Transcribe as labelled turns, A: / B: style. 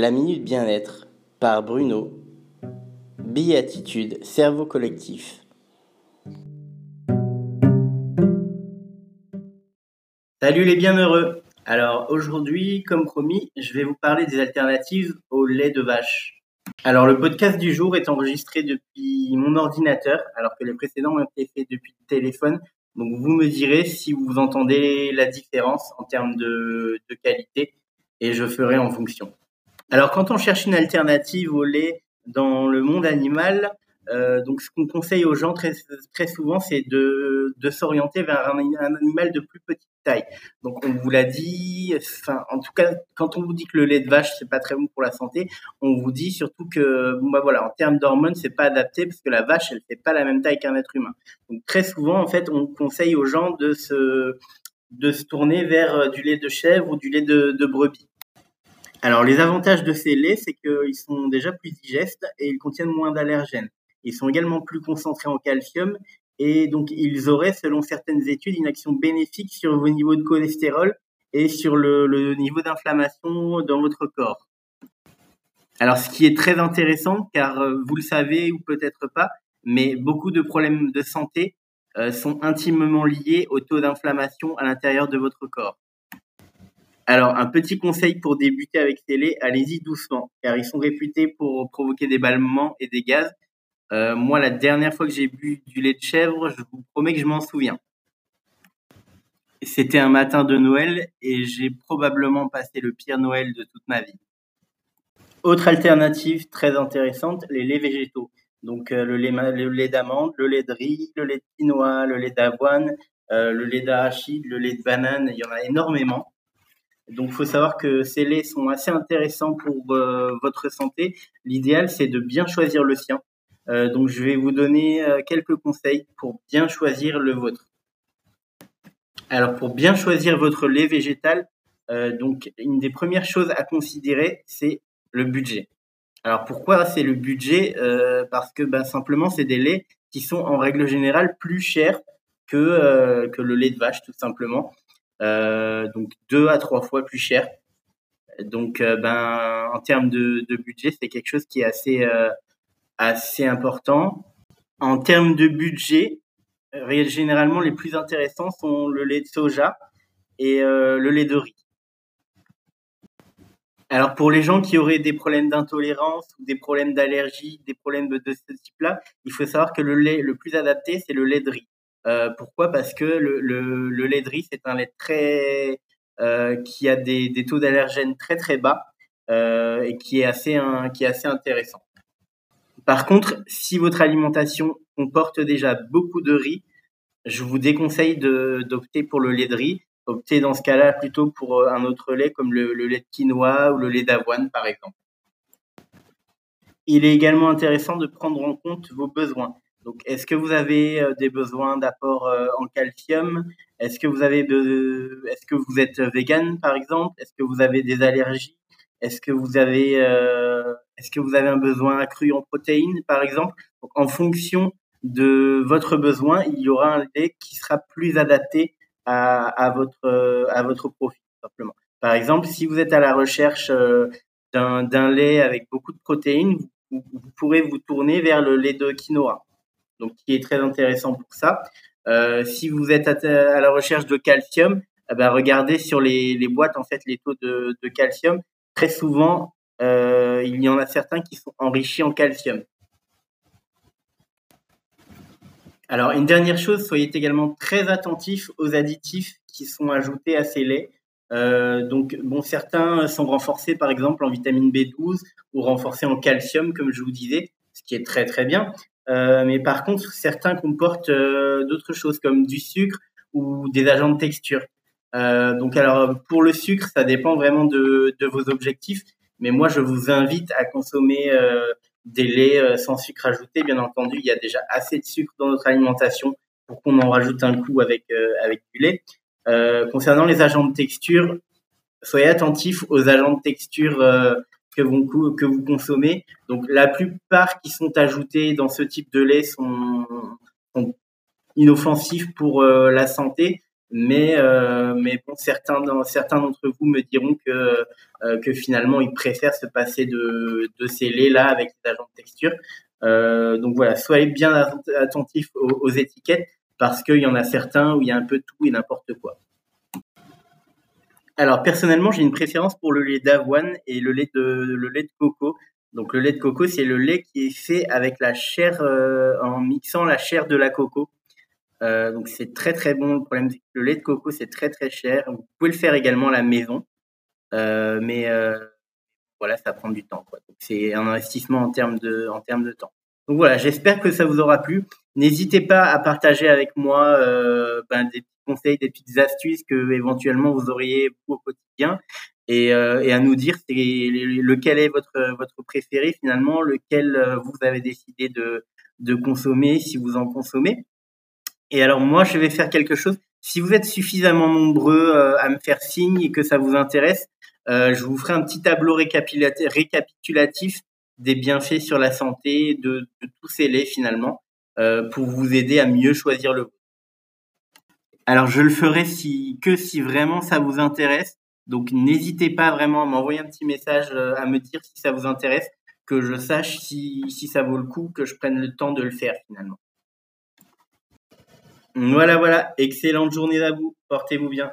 A: La Minute Bien-être par Bruno. Béatitude, cerveau collectif. Salut les bienheureux Alors aujourd'hui, comme promis, je vais vous parler des alternatives au lait de vache. Alors le podcast du jour est enregistré depuis mon ordinateur, alors que les précédents ont été faits depuis le téléphone. Donc vous me direz si vous entendez la différence en termes de, de qualité et je ferai en fonction. Alors, quand on cherche une alternative au lait dans le monde animal, euh, donc ce qu'on conseille aux gens très, très souvent, c'est de, de s'orienter vers un, animal de plus petite taille. Donc on vous l'a dit, enfin en tout cas quand on vous dit que le lait de vache c'est pas très bon pour la santé, on vous dit surtout que bon bah voilà en termes d'hormones c'est pas adapté parce que la vache elle fait pas la même taille qu'un être humain. Donc très souvent en fait on conseille aux gens de se de se tourner vers du lait de chèvre ou du lait de brebis. Alors, les avantages de ces laits, c'est qu'ils sont déjà plus digestes et ils contiennent moins d'allergènes. Ils sont également plus concentrés en calcium et donc ils auraient, selon certaines études, une action bénéfique sur vos niveaux de cholestérol et sur le, niveau d'inflammation dans votre corps. Alors, ce qui est très intéressant, car euh, vous le savez ou peut-être pas, mais beaucoup de problèmes de santé euh, sont intimement liés au taux d'inflammation à l'intérieur de votre corps. Alors, un petit conseil pour débuter avec laits, allez-y doucement, car ils sont réputés pour provoquer des bâlements et des gaz. Euh, moi, la dernière fois que j'ai bu du lait de chèvre, je vous promets que je m'en souviens. C'était un matin de Noël et j'ai probablement passé le pire Noël de toute ma vie. Autre alternative très intéressante, les laits végétaux. Donc euh, le lait, le lait d'amande, le lait de riz, le lait de quinoa, le lait d'avoine, euh, le lait d'arachide, le lait de banane, il y en a énormément. Donc, il faut savoir que ces laits sont assez intéressants pour euh, votre santé. L'idéal, c'est de bien choisir le sien. Euh, donc, je vais vous donner euh, quelques conseils pour bien choisir le vôtre. Alors, pour bien choisir votre lait végétal, donc une des premières choses à considérer, c'est le budget. Alors, pourquoi c'est le budget? Parce que ben, simplement, c'est des laits qui sont en règle générale plus chers que, que le lait de vache, tout simplement. Euh, donc deux à trois fois plus cher. Donc, euh, ben, en termes de, budget, c'est quelque chose qui est assez, euh, assez important. En termes de budget, généralement, les plus intéressants sont le lait de soja et le lait de riz. Alors pour les gens qui auraient des problèmes d'intolérance ou des problèmes d'allergie, des problèmes de ce type-là, il faut savoir que le lait le plus adapté, c'est le lait de riz. Euh, pourquoi? Parce que le, lait de riz, c'est un lait très euh, qui a des, taux d'allergènes très très bas euh, et qui est assez qui est assez intéressant. Par contre, si votre alimentation comporte déjà beaucoup de riz, je vous déconseille d'opter pour le lait de riz. Optez dans ce cas-là plutôt pour un autre lait comme le, le lait de quinoa ou le lait d'avoine par exemple. Il est également intéressant de prendre en compte vos besoins. Donc, est-ce que vous avez euh, des besoins d'apport euh, en calcium? Est-ce que vous avez de, est-ce que vous êtes vegan par exemple? Est-ce que vous avez des allergies? Est-ce que vous avez, euh, est-ce que vous avez un besoin accru en protéines par exemple? Donc, en fonction de votre besoin, il y aura un lait qui sera plus adapté à, à votre à votre profil simplement. Par exemple, si vous êtes à la recherche d'un lait avec beaucoup de protéines, vous, vous pourrez vous tourner vers le lait de quinoa donc qui est très intéressant pour ça. Euh, si vous êtes à, la recherche de calcium, eh ben, regardez sur les, boîtes en fait les taux de, de calcium. Très souvent, euh, il y en a certains qui sont enrichis en calcium. Alors, une dernière chose, soyez également très attentifs aux additifs qui sont ajoutés à ces laits. Euh, donc, bon, certains sont renforcés, par exemple, en vitamine B12 ou renforcés en calcium, comme je vous disais, ce qui est très très bien. Euh, mais par contre, certains comportent euh, d'autres choses comme du sucre ou des agents de texture. Euh, donc alors pour le sucre, ça dépend vraiment de, de, vos objectifs. Mais moi, je vous invite à consommer des laits sans sucre ajouté. Bien entendu, il y a déjà assez de sucre dans notre alimentation pour qu'on en rajoute un coup avec avec du lait. concernant les agents de texture, soyez attentifs aux agents de texture que vous, consommez. Donc la plupart qui sont ajoutés dans ce type de lait sont, inoffensifs pour euh, la santé. mais euh, mais bon certains certains d'entre vous me diront que euh, que finalement ils préfèrent se passer de de ces laits là avec les agents de texture. Donc voilà, soyez bien attentifs aux, étiquettes parce qu'il y en a certains où il y a un peu tout et n'importe quoi. Alors personnellement, j'ai une préférence pour le lait d'avoine et le lait de le lait de coco. Donc le lait de coco, c'est le lait qui est fait avec la chair en mixant la chair de la coco. Euh, donc c'est très très bon. Le problème, c'est que le lait de coco, c'est très très cher. Vous pouvez le faire également à la maison, euh, mais euh, voilà, ça prend du temps. Quoi. C'est un investissement en termes de en termes de temps. Donc voilà, j'espère que ça vous aura plu. N'hésitez pas à partager avec moi euh, ben, des petits conseils, des petites astuces que éventuellement vous auriez au quotidien. Et, euh, à nous dire lequel est votre préféré finalement, lequel euh, vous avez décidé de de consommer si vous en consommez. Et alors moi, je vais faire quelque chose. Si vous êtes suffisamment nombreux à me faire signe et que ça vous intéresse, je vous ferai un petit tableau récapitulatif des bienfaits sur la santé de, tous ces laits finalement, euh, pour vous aider à mieux choisir le. Alors je le ferai que si vraiment ça vous intéresse. Donc n'hésitez pas vraiment à m'envoyer un petit message à me dire si ça vous intéresse, que je sache si, si ça vaut le coup, que je prenne le temps de le faire finalement. Voilà, voilà. Excellente journée à vous. Portez-vous bien.